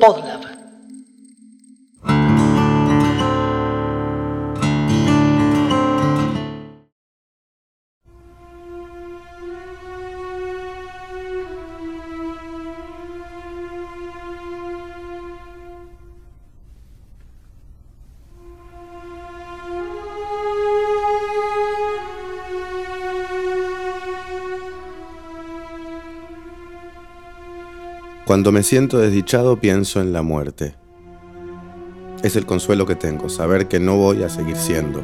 Podlove. Cuando me siento desdichado pienso en la muerte. Es el consuelo que tengo, saber que no voy a seguir siendo,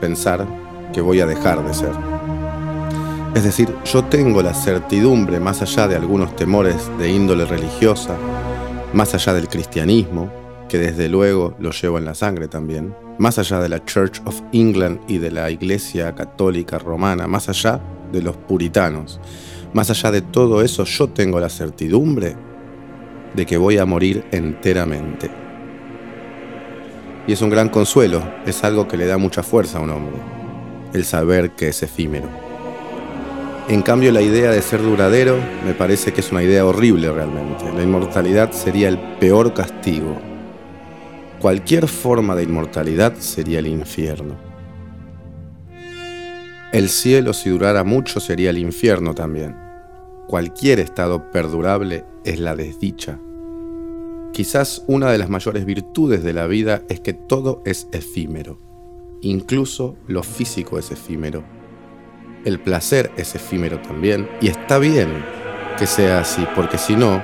pensar que voy a dejar de ser. Es decir, yo tengo la certidumbre, más allá de algunos temores de índole religiosa, más allá del cristianismo, que desde luego lo llevo en la sangre también, más allá de la Church of England y de la Iglesia Católica Romana, más allá de los puritanos, más allá de todo eso, yo tengo la certidumbre de que voy a morir enteramente. Y es un gran consuelo, es algo que le da mucha fuerza a un hombre, el saber que es efímero. En cambio, la idea de ser duradero me parece que es una idea horrible realmente. La inmortalidad sería el peor castigo. Cualquier forma de inmortalidad sería el infierno. El cielo si durara mucho sería el infierno también. Cualquier estado perdurable es la desdicha. Quizás una de las mayores virtudes de la vida es que todo es efímero. Incluso lo físico es efímero. El placer es efímero también y está bien que sea así, porque si no,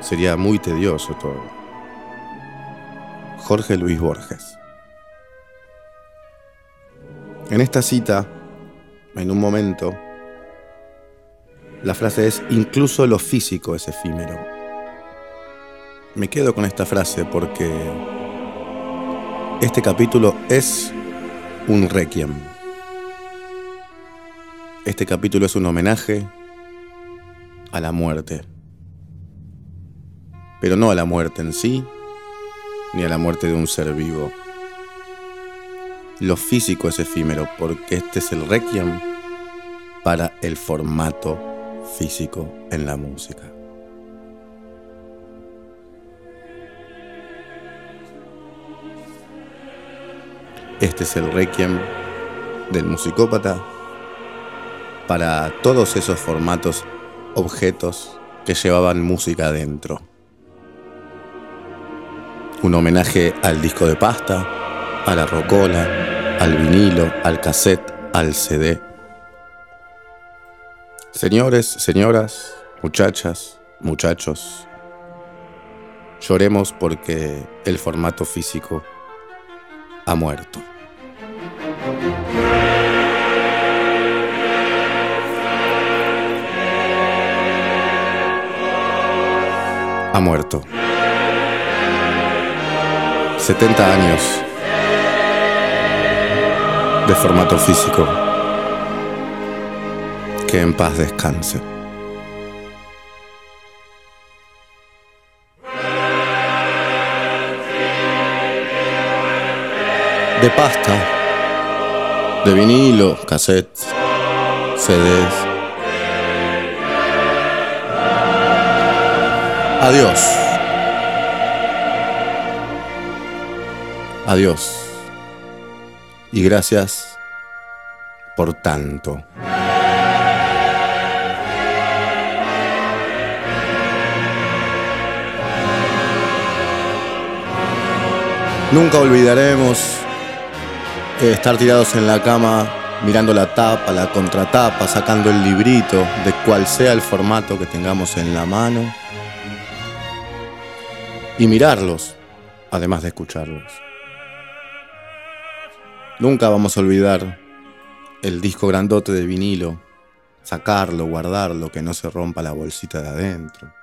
sería muy tedioso todo. Jorge Luis Borges. En esta cita en un momento, la frase es, incluso lo físico es efímero. Me quedo con esta frase porque este capítulo es un requiem. Este capítulo es un homenaje a la muerte. Pero no a la muerte en sí, ni a la muerte de un ser vivo lo físico es efímero, porque este es el requiem para el formato físico en la música. Este es el requiem del musicópata para todos esos formatos, objetos que llevaban música adentro. Un homenaje al disco de pasta, a la rocola, al vinilo, al cassette, al CD. Señores, señoras, muchachas, muchachos, lloremos porque el formato físico ha muerto. Ha muerto. 70 años de formato físico. Que en paz descanse. De pasta, de vinilo, cassettes, CDs. Adiós. Adiós y gracias por tanto. Nunca olvidaremos estar tirados en la cama mirando la tapa, la contratapa, sacando el librito de cual sea el formato que tengamos en la mano y mirarlos, además de escucharlos. Nunca vamos a olvidar el disco grandote de vinilo, sacarlo, guardarlo, que no se rompa la bolsita de adentro.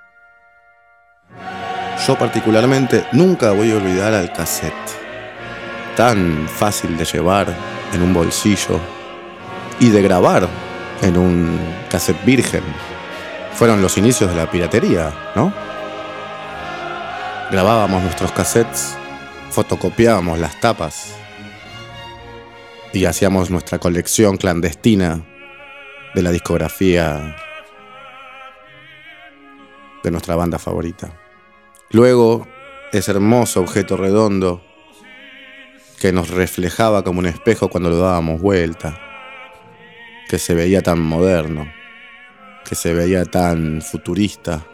Yo particularmente nunca voy a olvidar al cassette, tan fácil de llevar en un bolsillo y de grabar en un cassette virgen. Fueron los inicios de la piratería, ¿no? Grabábamos nuestros cassettes, fotocopiábamos las tapas y hacíamos nuestra colección clandestina de la discografía de nuestra banda favorita. Luego, ese hermoso objeto redondo que nos reflejaba como un espejo cuando lo dábamos vuelta, que se veía tan moderno, que se veía tan futurista,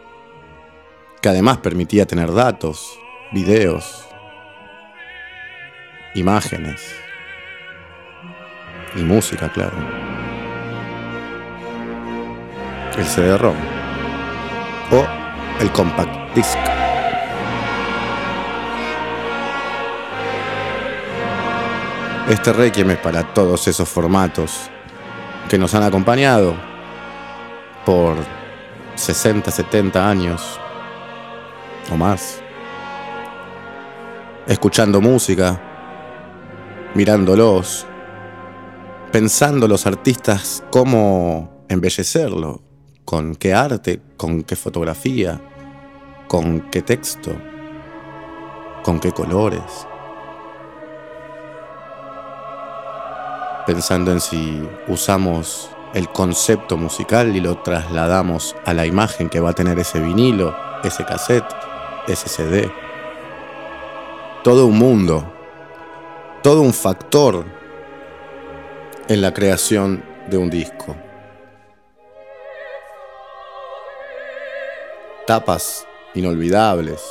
que además permitía tener datos, videos, imágenes y música, claro. El CD-ROM o el compact disc. Este Requiem es para todos esos formatos que nos han acompañado por 60, 70 años o más, escuchando música, mirándolos, pensando los artistas cómo embellecerlo, con qué arte, con qué fotografía, con qué texto, con qué colores. Pensando en si usamos el concepto musical y lo trasladamos a la imagen que va a tener ese vinilo, ese cassette, ese CD. Todo un mundo, todo un factor en la creación de un disco. Tapas inolvidables,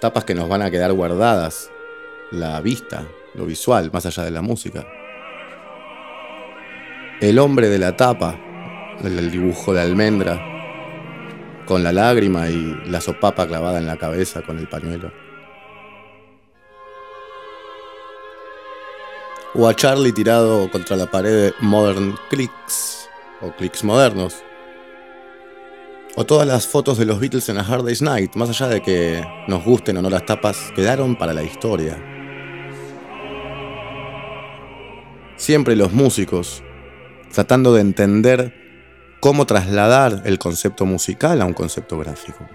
tapas que nos van a quedar guardadas, la vista, lo visual, más allá de la música. El hombre de la tapa, el dibujo de almendra, con la lágrima y la sopapa clavada en la cabeza con el pañuelo. O a Charlie tirado contra la pared de Modern Clicks, o Clicks modernos. O todas las fotos de los Beatles en A Hard Day's Night, más allá de que nos gusten o no las tapas, quedaron para la historia. Siempre los músicos, tratando de entender cómo trasladar el concepto musical a un concepto gráfico.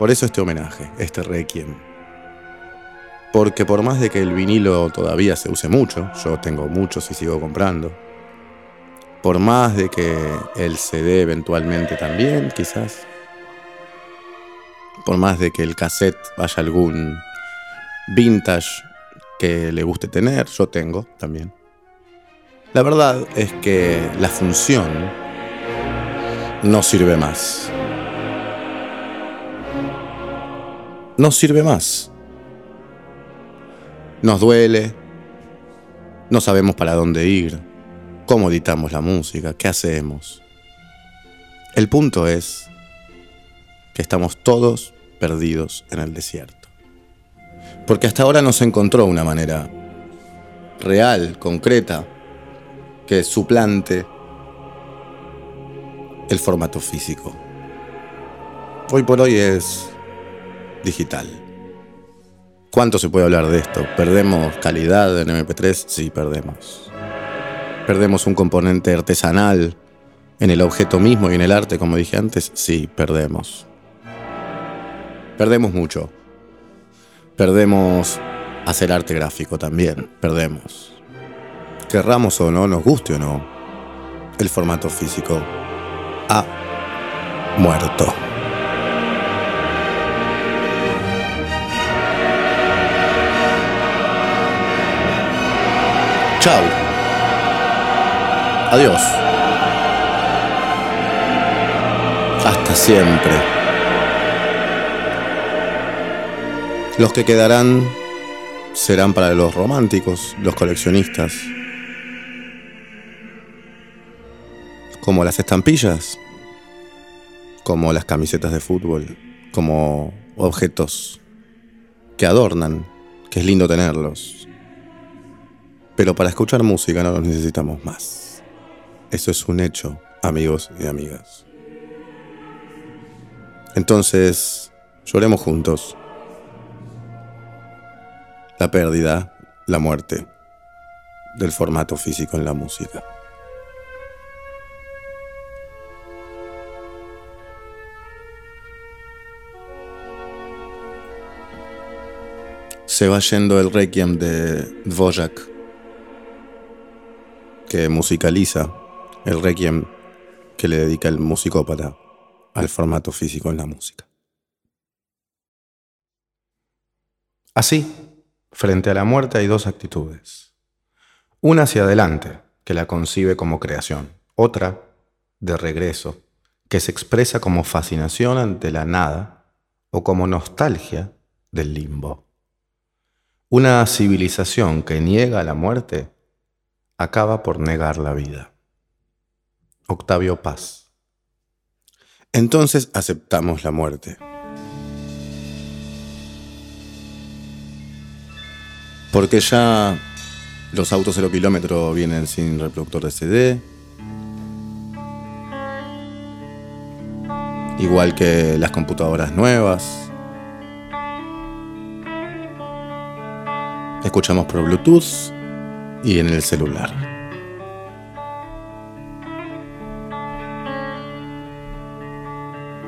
Por eso este homenaje, este requiem. Porque por más de que el vinilo todavía se use mucho, yo tengo muchos y sigo comprando, por más de que el CD eventualmente también, quizás, por más de que el cassette vaya algún vintage que le guste tener, yo tengo también. La verdad es que la función no sirve más. No sirve más. Nos duele, no sabemos para dónde ir, cómo editamos la música, qué hacemos. El punto es que estamos todos perdidos en el desierto. Porque hasta ahora no se encontró una manera real, concreta, que suplante el formato físico. Hoy por hoy es digital. ¿Cuánto se puede hablar de esto? ¿Perdemos calidad en MP3? Sí, perdemos. ¿Perdemos un componente artesanal en el objeto mismo y en el arte, como dije antes? Sí, perdemos. Perdemos mucho. Perdemos hacer arte gráfico también. Perdemos querramos o no, nos guste o no, el formato físico ha muerto. Chao. Adiós. Hasta siempre. Los que quedarán serán para los románticos, los coleccionistas, como las estampillas, como las camisetas de fútbol, como objetos que adornan, que es lindo tenerlos. Pero para escuchar música no los necesitamos más. Eso es un hecho, amigos y amigas. Entonces, lloremos juntos. La pérdida, la muerte del formato físico en la música. se va yendo el requiem de Dvorak, que musicaliza el requiem que le dedica el musicópata al formato físico en la música. Así, frente a la muerte hay dos actitudes. Una hacia adelante, que la concibe como creación. Otra, de regreso, que se expresa como fascinación ante la nada o como nostalgia del limbo. Una civilización que niega la muerte acaba por negar la vida. Octavio Paz. Entonces aceptamos la muerte. Porque ya los autos 0 kilómetro vienen sin reproductor de CD. Igual que las computadoras nuevas. Escuchamos por Bluetooth y en el celular.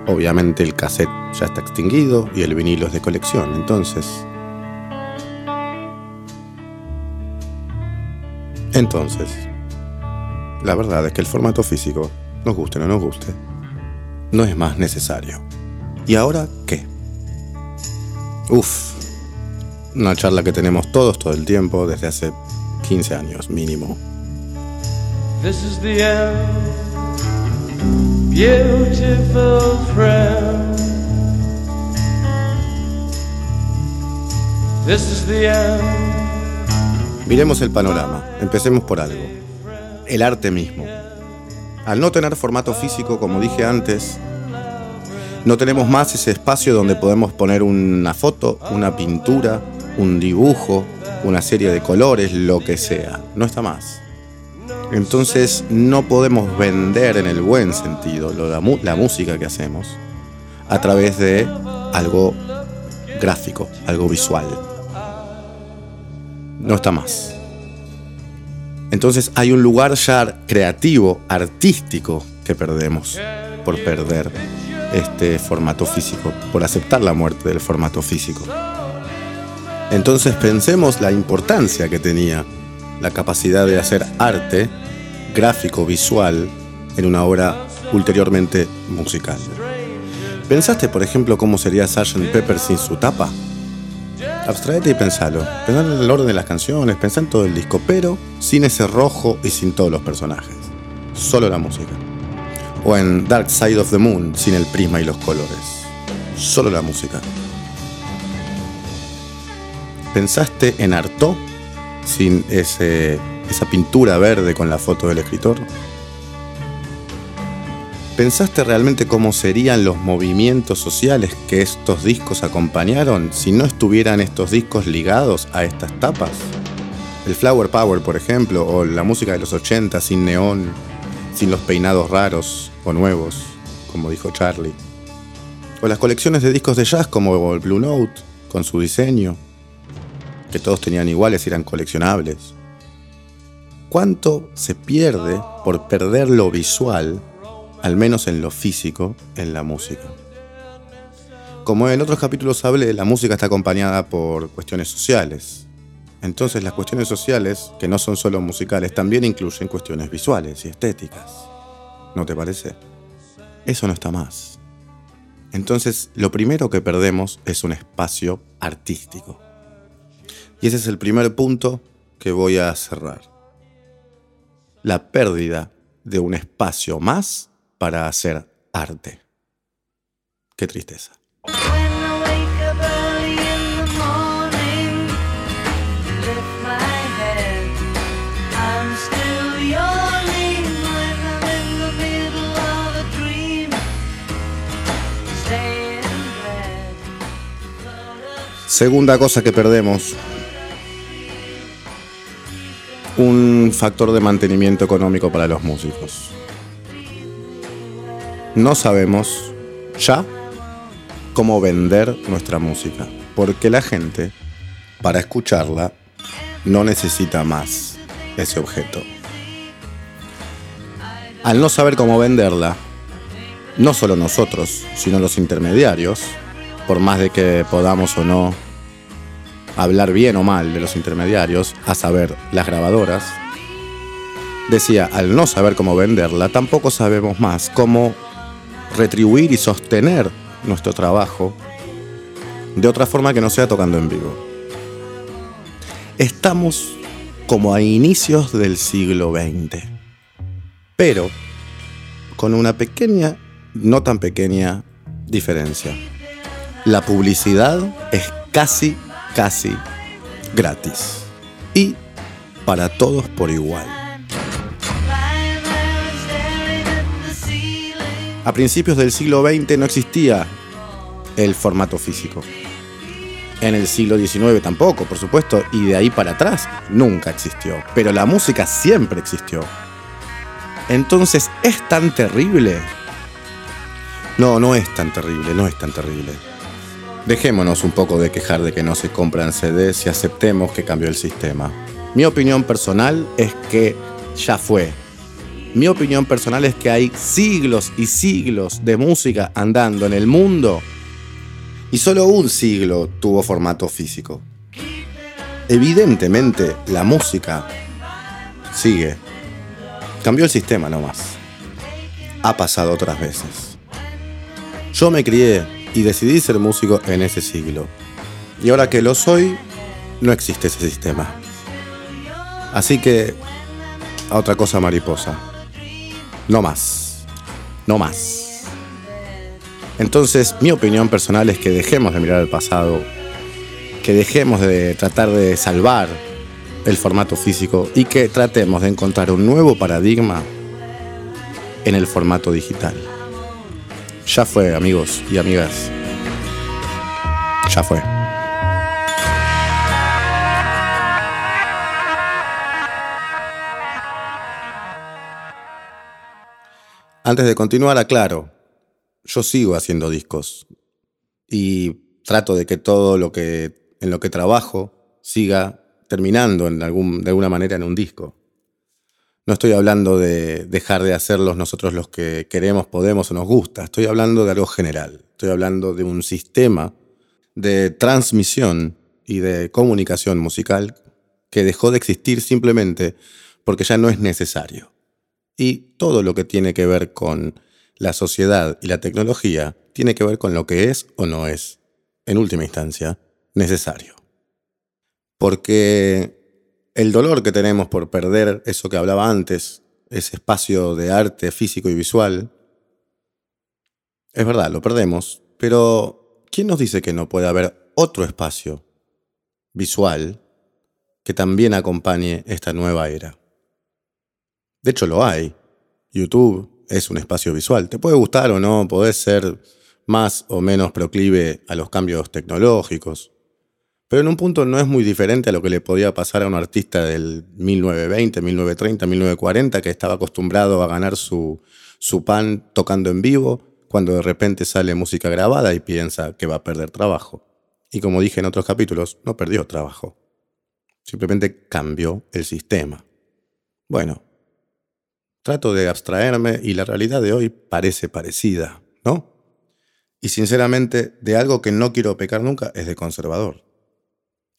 Obviamente el cassette ya está extinguido y el vinilo es de colección, entonces Entonces, la verdad es que el formato físico, nos guste o no nos guste, no es más necesario. ¿Y ahora qué? Uf, una charla que tenemos todos todo el tiempo desde hace 15 años mínimo. This is the end, beautiful friend. This is the end. Miremos el panorama, empecemos por algo. El arte mismo. Al no tener formato físico, como dije antes, no tenemos más ese espacio donde podemos poner una foto, una pintura, un dibujo, una serie de colores, lo que sea. No está más. Entonces no podemos vender en el buen sentido la, la música que hacemos a través de algo gráfico, algo visual no está más. Entonces hay un lugar ya creativo, artístico, que perdemos por perder este formato físico, por aceptar la muerte del formato físico. Entonces pensemos la importancia que tenía la capacidad de hacer arte gráfico, visual, en una obra ulteriormente musical. ¿Pensaste, por ejemplo, cómo sería Sgt. Pepper sin su tapa? Abstraete y pensalo. Pensá en el orden de las canciones, pensá en todo el disco, pero sin ese rojo y sin todos los personajes. Solo la música. O en Dark Side of the Moon, sin el prisma y los colores. Solo la música. ¿Pensaste en Artaud sin ese, esa pintura verde con la foto del escritor? ¿Pensaste realmente cómo serían los movimientos sociales que estos discos acompañaron si no estuvieran estos discos ligados a estas tapas? El Flower Power, por ejemplo, o la música de los 80 sin neón, sin los peinados raros o nuevos, como dijo Charlie. O las colecciones de discos de jazz como el Blue Note, con su diseño, que todos tenían iguales y eran coleccionables. ¿Cuánto se pierde por perder lo visual al menos en lo físico, en la música. Como en otros capítulos hablé, la música está acompañada por cuestiones sociales. Entonces las cuestiones sociales, que no son solo musicales, también incluyen cuestiones visuales y estéticas. ¿No te parece? Eso no está más. Entonces lo primero que perdemos es un espacio artístico. Y ese es el primer punto que voy a cerrar. La pérdida de un espacio más para hacer arte. Qué tristeza. Segunda cosa que perdemos, un factor de mantenimiento económico para los músicos no sabemos ya cómo vender nuestra música, porque la gente, para escucharla, no necesita más ese objeto. Al no saber cómo venderla, no solo nosotros, sino los intermediarios, por más de que podamos o no hablar bien o mal de los intermediarios, a saber, las grabadoras, Decía, al no saber cómo venderla, tampoco sabemos más cómo retribuir y sostener nuestro trabajo de otra forma que no sea tocando en vivo. Estamos como a inicios del siglo XX, pero con una pequeña, no tan pequeña diferencia. La publicidad es casi, casi gratis y para todos por igual. A principios del siglo XX no existía el formato físico. En el siglo XIX tampoco, por supuesto, y de ahí para atrás nunca existió. Pero la música siempre existió. Entonces, ¿es tan terrible? No, no es tan terrible, no es tan terrible. Dejémonos un poco de quejar de que no se compran CDs y aceptemos que cambió el sistema. Mi opinión personal es que ya fue. Mi opinión personal es que hay siglos y siglos de música andando en el mundo y solo un siglo tuvo formato físico. Evidentemente, la música sigue. Cambió el sistema nomás. Ha pasado otras veces. Yo me crié y decidí ser músico en ese siglo. Y ahora que lo soy, no existe ese sistema. Así que, a otra cosa mariposa. No más. No más. Entonces, mi opinión personal es que dejemos de mirar al pasado, que dejemos de tratar de salvar el formato físico y que tratemos de encontrar un nuevo paradigma en el formato digital. Ya fue, amigos y amigas. Ya fue. Antes de continuar, aclaro, yo sigo haciendo discos y trato de que todo lo que en lo que trabajo siga terminando en algún, de alguna manera en un disco. No estoy hablando de dejar de hacerlos nosotros los que queremos, podemos o nos gusta. Estoy hablando de algo general. Estoy hablando de un sistema de transmisión y de comunicación musical que dejó de existir simplemente porque ya no es necesario. Y todo lo que tiene que ver con la sociedad y la tecnología tiene que ver con lo que es o no es, en última instancia, necesario. Porque el dolor que tenemos por perder eso que hablaba antes, ese espacio de arte físico y visual, es verdad, lo perdemos, pero ¿quién nos dice que no puede haber otro espacio visual que también acompañe esta nueva era? De hecho, lo hay. YouTube, es un espacio visual. Te puede gustar o no, podés ser más o menos proclive a los cambios tecnológicos. Pero en un punto no es muy diferente a lo que le podía pasar a un artista del 1920, 1930, 1940 que estaba acostumbrado a ganar su, su pan tocando en vivo cuando de repente sale música grabada y piensa que va a perder trabajo. Y como dije en otros capítulos, no perdió trabajo. Simplemente cambió el sistema. Bueno, Trato de abstraerme y la realidad de hoy parece parecida, ¿no? Y sinceramente, de algo que no quiero pecar nunca es de conservador.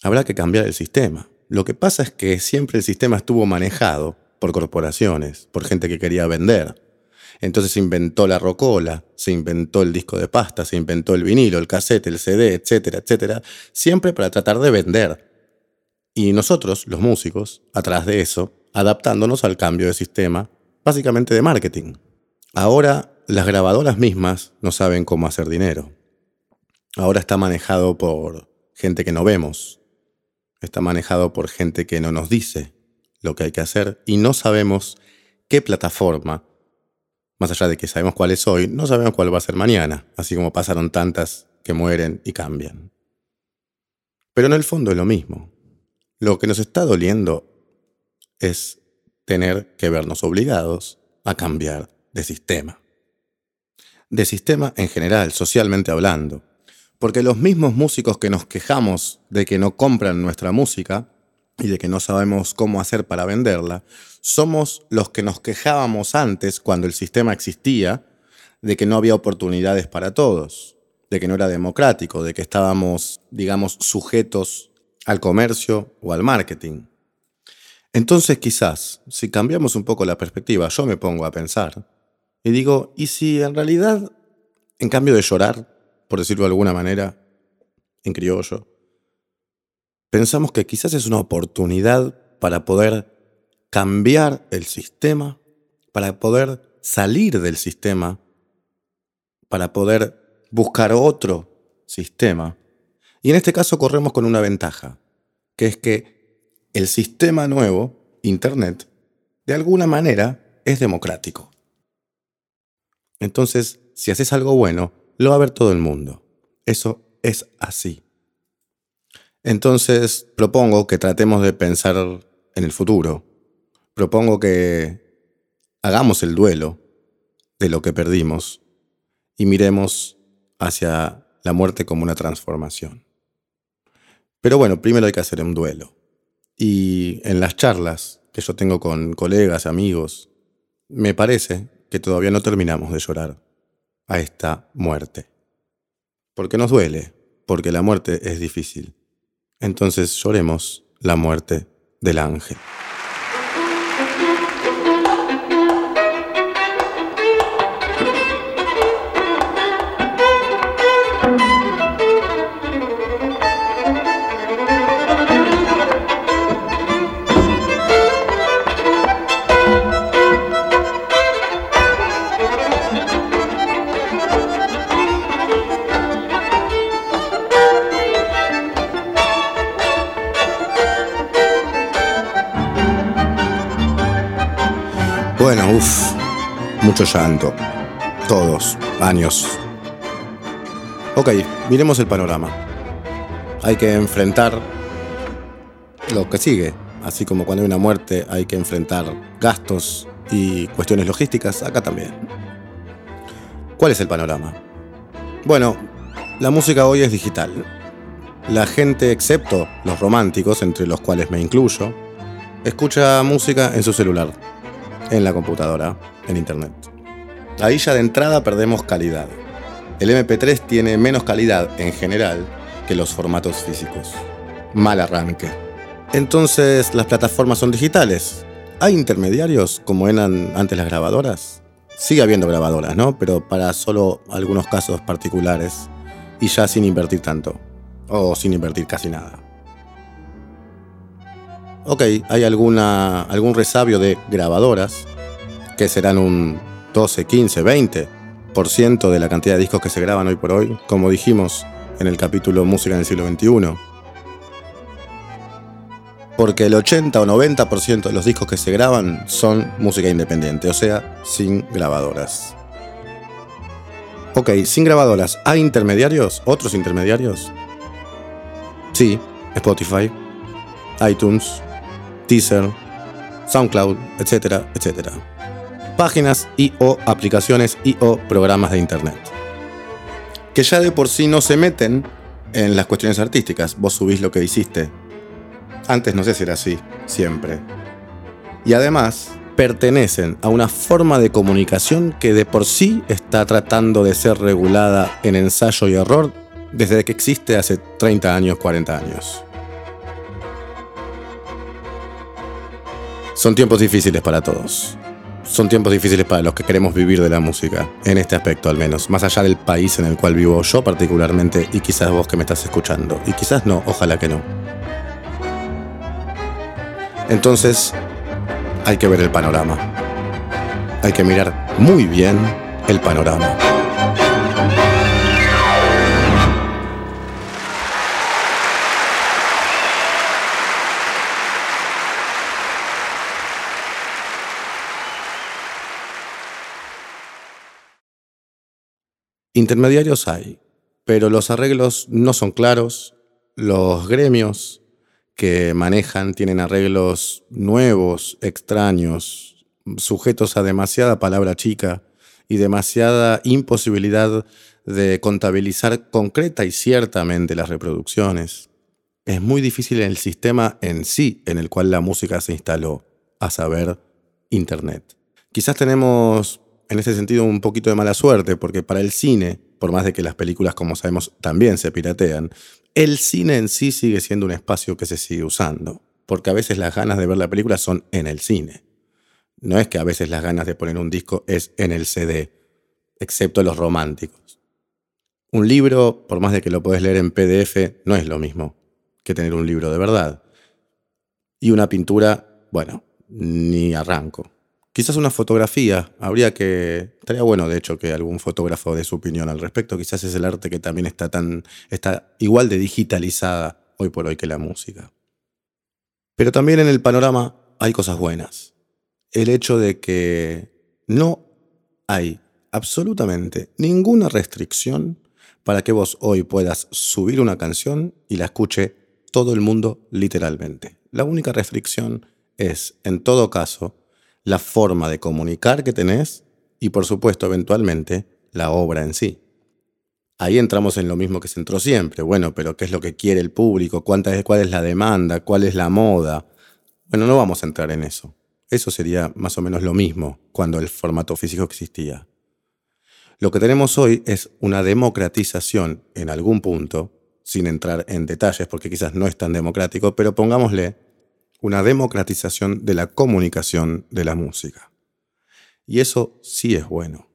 Habrá que cambiar el sistema. Lo que pasa es que siempre el sistema estuvo manejado por corporaciones, por gente que quería vender. Entonces se inventó la rocola, se inventó el disco de pasta, se inventó el vinilo, el cassette, el CD, etcétera, etcétera, siempre para tratar de vender. Y nosotros, los músicos, atrás de eso, adaptándonos al cambio de sistema básicamente de marketing. Ahora las grabadoras mismas no saben cómo hacer dinero. Ahora está manejado por gente que no vemos. Está manejado por gente que no nos dice lo que hay que hacer y no sabemos qué plataforma, más allá de que sabemos cuál es hoy, no sabemos cuál va a ser mañana, así como pasaron tantas que mueren y cambian. Pero en el fondo es lo mismo. Lo que nos está doliendo es tener que vernos obligados a cambiar de sistema. De sistema en general, socialmente hablando. Porque los mismos músicos que nos quejamos de que no compran nuestra música y de que no sabemos cómo hacer para venderla, somos los que nos quejábamos antes, cuando el sistema existía, de que no había oportunidades para todos, de que no era democrático, de que estábamos, digamos, sujetos al comercio o al marketing. Entonces quizás, si cambiamos un poco la perspectiva, yo me pongo a pensar y digo, ¿y si en realidad, en cambio de llorar, por decirlo de alguna manera, en criollo, pensamos que quizás es una oportunidad para poder cambiar el sistema, para poder salir del sistema, para poder buscar otro sistema. Y en este caso corremos con una ventaja, que es que el sistema nuevo, Internet, de alguna manera es democrático. Entonces, si haces algo bueno, lo va a ver todo el mundo. Eso es así. Entonces, propongo que tratemos de pensar en el futuro. Propongo que hagamos el duelo de lo que perdimos y miremos hacia la muerte como una transformación. Pero bueno, primero hay que hacer un duelo. Y en las charlas que yo tengo con colegas, amigos, me parece que todavía no terminamos de llorar a esta muerte. Porque nos duele, porque la muerte es difícil. Entonces lloremos la muerte del ángel. Bueno, uff, mucho llanto. Todos, años. Ok, miremos el panorama. Hay que enfrentar lo que sigue. Así como cuando hay una muerte hay que enfrentar gastos y cuestiones logísticas, acá también. ¿Cuál es el panorama? Bueno, la música hoy es digital. La gente, excepto los románticos, entre los cuales me incluyo, escucha música en su celular en la computadora, en Internet. Ahí ya de entrada perdemos calidad. El MP3 tiene menos calidad en general que los formatos físicos. Mal arranque. Entonces las plataformas son digitales. ¿Hay intermediarios como eran antes las grabadoras? Sigue habiendo grabadoras, ¿no? Pero para solo algunos casos particulares y ya sin invertir tanto. O sin invertir casi nada ok, hay alguna, algún resabio de grabadoras, que serán un 12, 15, 20% de la cantidad de discos que se graban hoy por hoy, como dijimos en el capítulo Música en el siglo XXI. Porque el 80 o 90% de los discos que se graban son música independiente, o sea, sin grabadoras. Ok, sin grabadoras, ¿hay intermediarios? ¿Otros intermediarios? Sí, Spotify, iTunes, Teaser, SoundCloud, etcétera, etcétera. Páginas y o aplicaciones y o programas de Internet. Que ya de por sí no se meten en las cuestiones artísticas. Vos subís lo que hiciste. Antes no sé si era así, siempre. Y además pertenecen a una forma de comunicación que de por sí está tratando de ser regulada en ensayo y error desde que existe hace 30 años, 40 años. Son tiempos difíciles para todos. Son tiempos difíciles para los que queremos vivir de la música, en este aspecto al menos, más allá del país en el cual vivo yo particularmente y quizás vos que me estás escuchando, y quizás no, ojalá que no. Entonces, hay que ver el panorama. Hay que mirar muy bien el panorama. Intermediarios hay, pero los arreglos no son claros, los gremios que manejan tienen arreglos nuevos, extraños, sujetos a demasiada palabra chica y demasiada imposibilidad de contabilizar concreta y ciertamente las reproducciones. Es muy difícil el sistema en sí en el cual la música se instaló, a saber, Internet. Quizás tenemos en ese sentido un poquito de mala suerte, porque para el cine, por más de que las películas, como sabemos, también se piratean, el cine en sí sigue siendo un espacio que se sigue usando. porque a veces las ganas de ver la película son en el cine. No es que a veces las ganas de poner un disco es en el CD, excepto los románticos. Un libro, por más de que lo puedes leer en PDF, no es lo mismo que tener un libro de verdad. Y una pintura, bueno, ni arranco. Quizás una fotografía, habría que. Estaría bueno, de hecho, que algún fotógrafo dé su opinión al respecto. Quizás es el arte que también está tan. está igual de digitalizada hoy por hoy que la música. Pero también en el panorama hay cosas buenas. El hecho de que no hay absolutamente ninguna restricción para que vos hoy puedas subir una canción y la escuche todo el mundo literalmente. La única restricción es, en todo caso, la forma de comunicar que tenés y, por supuesto, eventualmente, la obra en sí. Ahí entramos en lo mismo que se entró siempre. Bueno, pero ¿qué es lo que quiere el público? ¿Cuánta es, ¿Cuál es la demanda? ¿Cuál es la moda? Bueno, no vamos a entrar en eso. Eso sería más o menos lo mismo cuando el formato físico existía. Lo que tenemos hoy es una democratización en algún punto, sin entrar en detalles porque quizás no es tan democrático, pero pongámosle una democratización de la comunicación de la música. Y eso sí es bueno.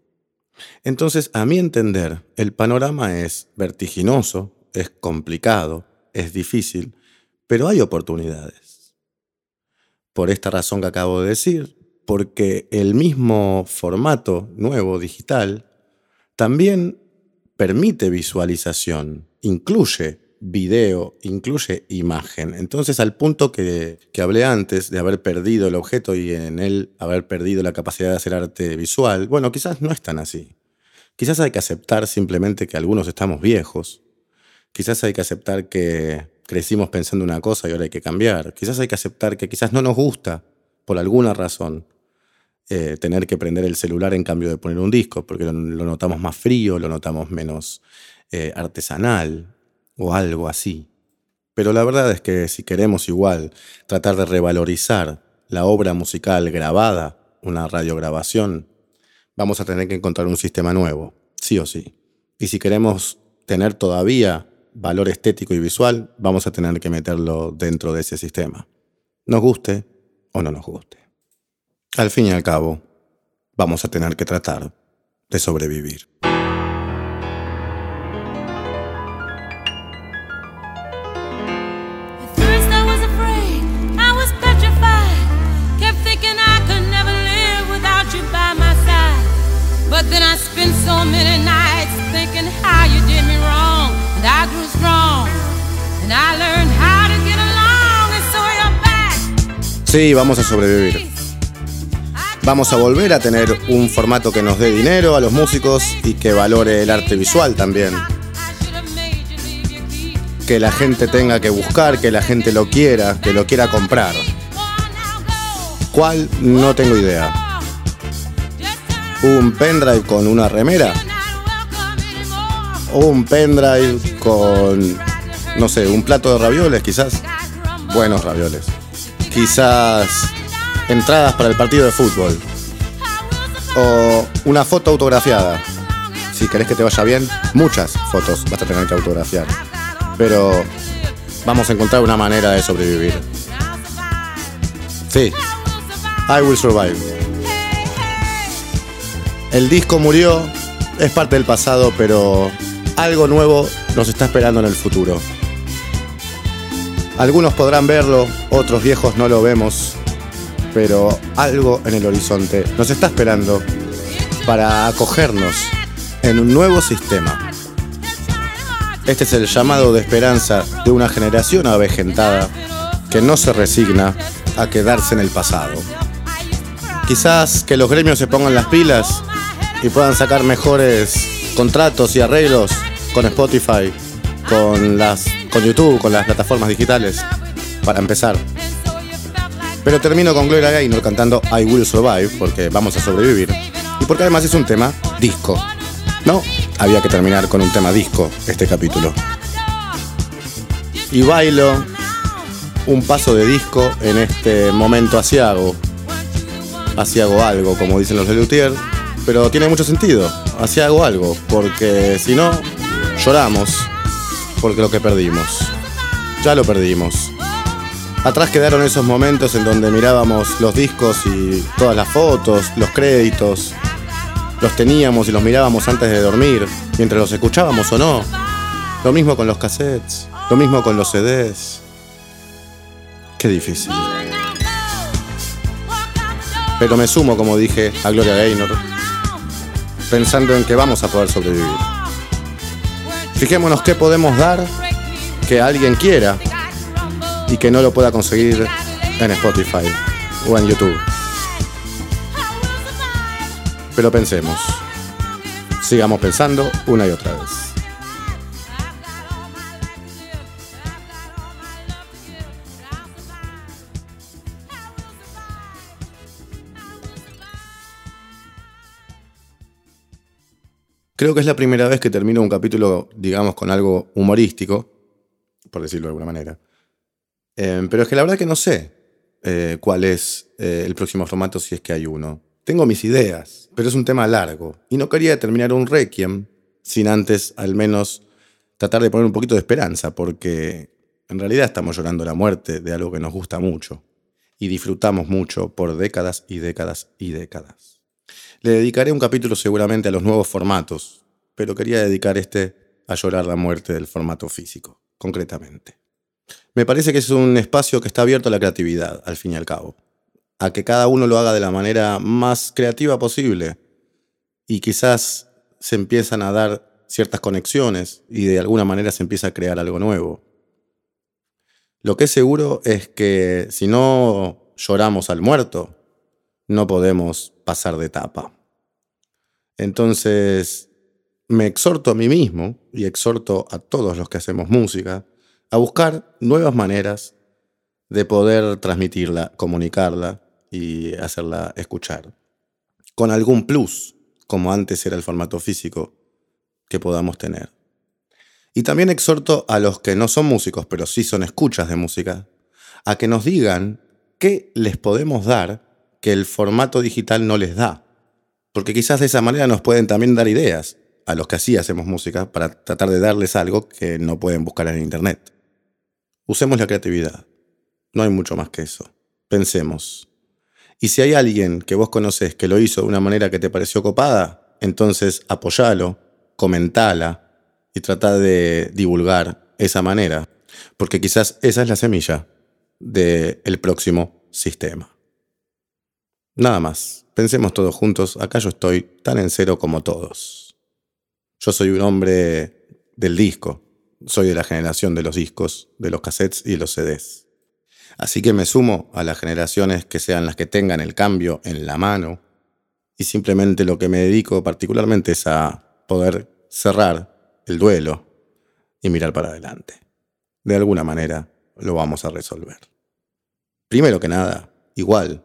Entonces, a mi entender, el panorama es vertiginoso, es complicado, es difícil, pero hay oportunidades. Por esta razón que acabo de decir, porque el mismo formato nuevo digital también permite visualización, incluye video, incluye imagen. Entonces, al punto que, que, hablé antes de haber perdido el objeto y en él haber perdido la capacidad de hacer arte visual, bueno, quizás no es tan así. Quizás hay que aceptar simplemente que algunos estamos viejos. Quizás hay que aceptar que crecimos pensando una cosa y ahora hay que cambiar. Quizás hay que aceptar que quizás no nos gusta, por alguna razón, eh, tener que prender el celular en cambio de poner un disco, porque lo, notamos más frío, lo notamos menos eh, artesanal o algo así. Pero la verdad es que si queremos igual tratar de revalorizar la obra musical grabada, una radiograbación, vamos a tener que encontrar un sistema nuevo, sí o sí. Y si queremos tener todavía valor estético y visual, vamos a tener que meterlo dentro de ese sistema. Nos guste o no nos guste. Al fin y al cabo, vamos a tener que tratar de sobrevivir. Sí, vamos a sobrevivir. Vamos a volver a tener un formato que nos dé dinero a los músicos y que valore el arte visual también. Que la gente tenga que buscar, que la gente lo quiera, que lo quiera comprar. ¿Cuál? No tengo idea un pendrive con una remera un pendrive con, no sé, un plato de ravioles quizás. Buenos ravioles. Quizás entradas para el partido de fútbol. O una foto autografiada. Si querés que te vaya bien, muchas fotos vas a tener que autografiar. Pero vamos a encontrar una manera de sobrevivir. Sí, I will survive. El disco murió, es parte del pasado, pero algo nuevo nos está esperando en el futuro. Algunos podrán verlo, otros viejos no lo vemos, pero algo en el horizonte nos está esperando para acogernos en un nuevo sistema. Este es el llamado de esperanza de una generación avejentada que no se resigna a quedarse en el pasado. Quizás que los gremios se pongan las pilas y puedan sacar mejores contratos y arreglos con Spotify, con, las, con YouTube, con las plataformas digitales, para empezar. Pero termino con Gloria Gaynor cantando I Will Survive, porque vamos a sobrevivir. Y porque además es un tema disco. No, había que terminar con un tema disco este capítulo. Y bailo un paso de disco en este momento asiago. Asiago algo, como dicen los de Luthier pero tiene mucho sentido. Así hago algo, porque si no, lloramos porque lo que perdimos. Ya lo perdimos. Atrás quedaron esos momentos en donde mirábamos los discos y todas las fotos, los créditos. Los teníamos y los mirábamos antes de dormir, mientras los escuchábamos o no. Lo mismo con los cassettes, lo mismo con los CDs. Qué difícil. Pero me sumo, como dije, a Gloria Gaynor, pensando en que vamos a poder sobrevivir. Fijémonos qué podemos dar que alguien quiera y que no lo pueda conseguir en Spotify o en YouTube. Pero pensemos, sigamos pensando una y otra vez. Creo que es la primera vez que termino un capítulo, digamos, con algo humorístico, por decirlo de alguna manera. Eh, pero es que la verdad que no sé eh, cuál es eh, el próximo formato si es que hay uno. Tengo mis ideas, pero es un tema largo. Y no quería terminar un requiem sin antes al menos tratar de poner un poquito de esperanza, porque en realidad estamos llorando la muerte de algo que nos gusta mucho y disfrutamos mucho por décadas y décadas y décadas. Le dedicaré un capítulo seguramente a los nuevos formatos, pero quería dedicar este a llorar la muerte del formato físico, concretamente. Me parece que es un espacio que está abierto a la creatividad, al fin y al cabo. A que cada uno lo haga de la manera más creativa posible. Y quizás se empiezan a dar ciertas conexiones y de alguna manera se empieza a crear algo nuevo. Lo que es seguro es que si no lloramos al muerto, no podemos pasar de etapa. Entonces, me exhorto a mí mismo y exhorto a todos los que hacemos música a buscar nuevas maneras de poder transmitirla, comunicarla y hacerla escuchar. Con algún plus, como antes era el formato físico, que podamos tener. Y también exhorto a los que no son músicos, pero sí son escuchas de música, a que nos digan qué les podemos dar que el formato digital no les da. Porque quizás de esa manera nos pueden también dar ideas a los que así hacemos música para tratar de darles algo que no pueden buscar en Internet. Usemos la creatividad. No hay mucho más que eso. Pensemos. Y si hay alguien que vos conoces que lo hizo de una manera que te pareció copada, entonces apoyalo, comentala y trata de divulgar esa manera. Porque quizás esa es la semilla del próximo sistema. Nada más. Pensemos todos juntos. Acá yo estoy tan en cero como todos. Yo soy un hombre del disco soy de la generación de los discos, de los cassettes y los CDs. Así que me sumo a las generaciones que sean las que tengan el cambio en la mano y simplemente lo que me dedico particularmente es a poder cerrar el duelo y mirar para adelante. De alguna manera lo vamos a resolver. Primero que nada, igual,